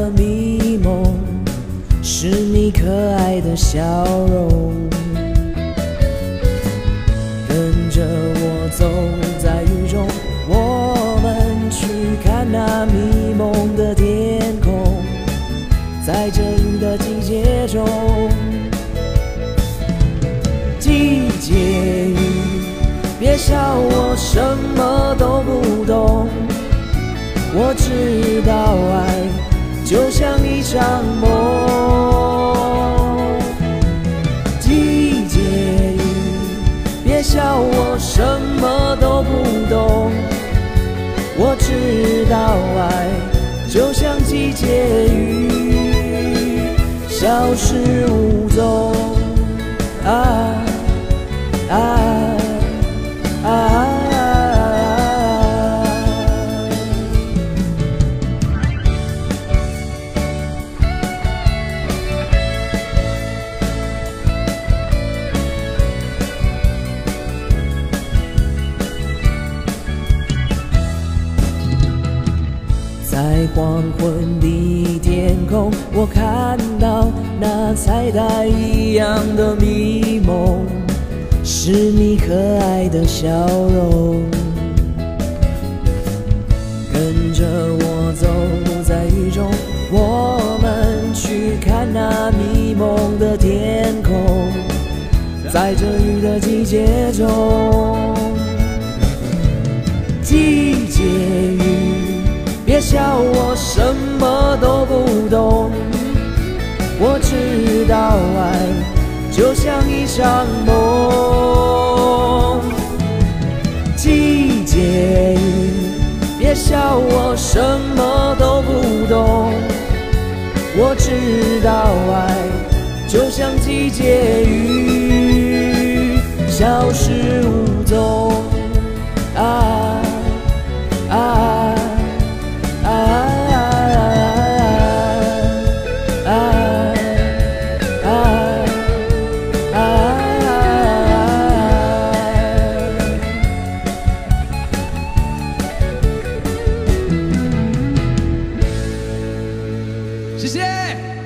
的迷蒙，是你可爱的笑容。跟着我走在雨中，我们去看那迷蒙的天空，在这雨的季节中，季节雨。别笑我什么都不懂，我知道爱就像一场梦。季节雨，别笑我什么都不懂，我知道爱就像季节雨，消失无踪。在黄昏的天空，我看到那彩带一样的迷蒙，是你可爱的笑容。跟着我走在雨中，我们去看那迷蒙的天空，在这雨的季节中，记忆。笑我什么都不懂，我知道爱就像一场梦。季节雨，别笑我什么都不懂，我知道爱就像季节雨，消失无踪。谢谢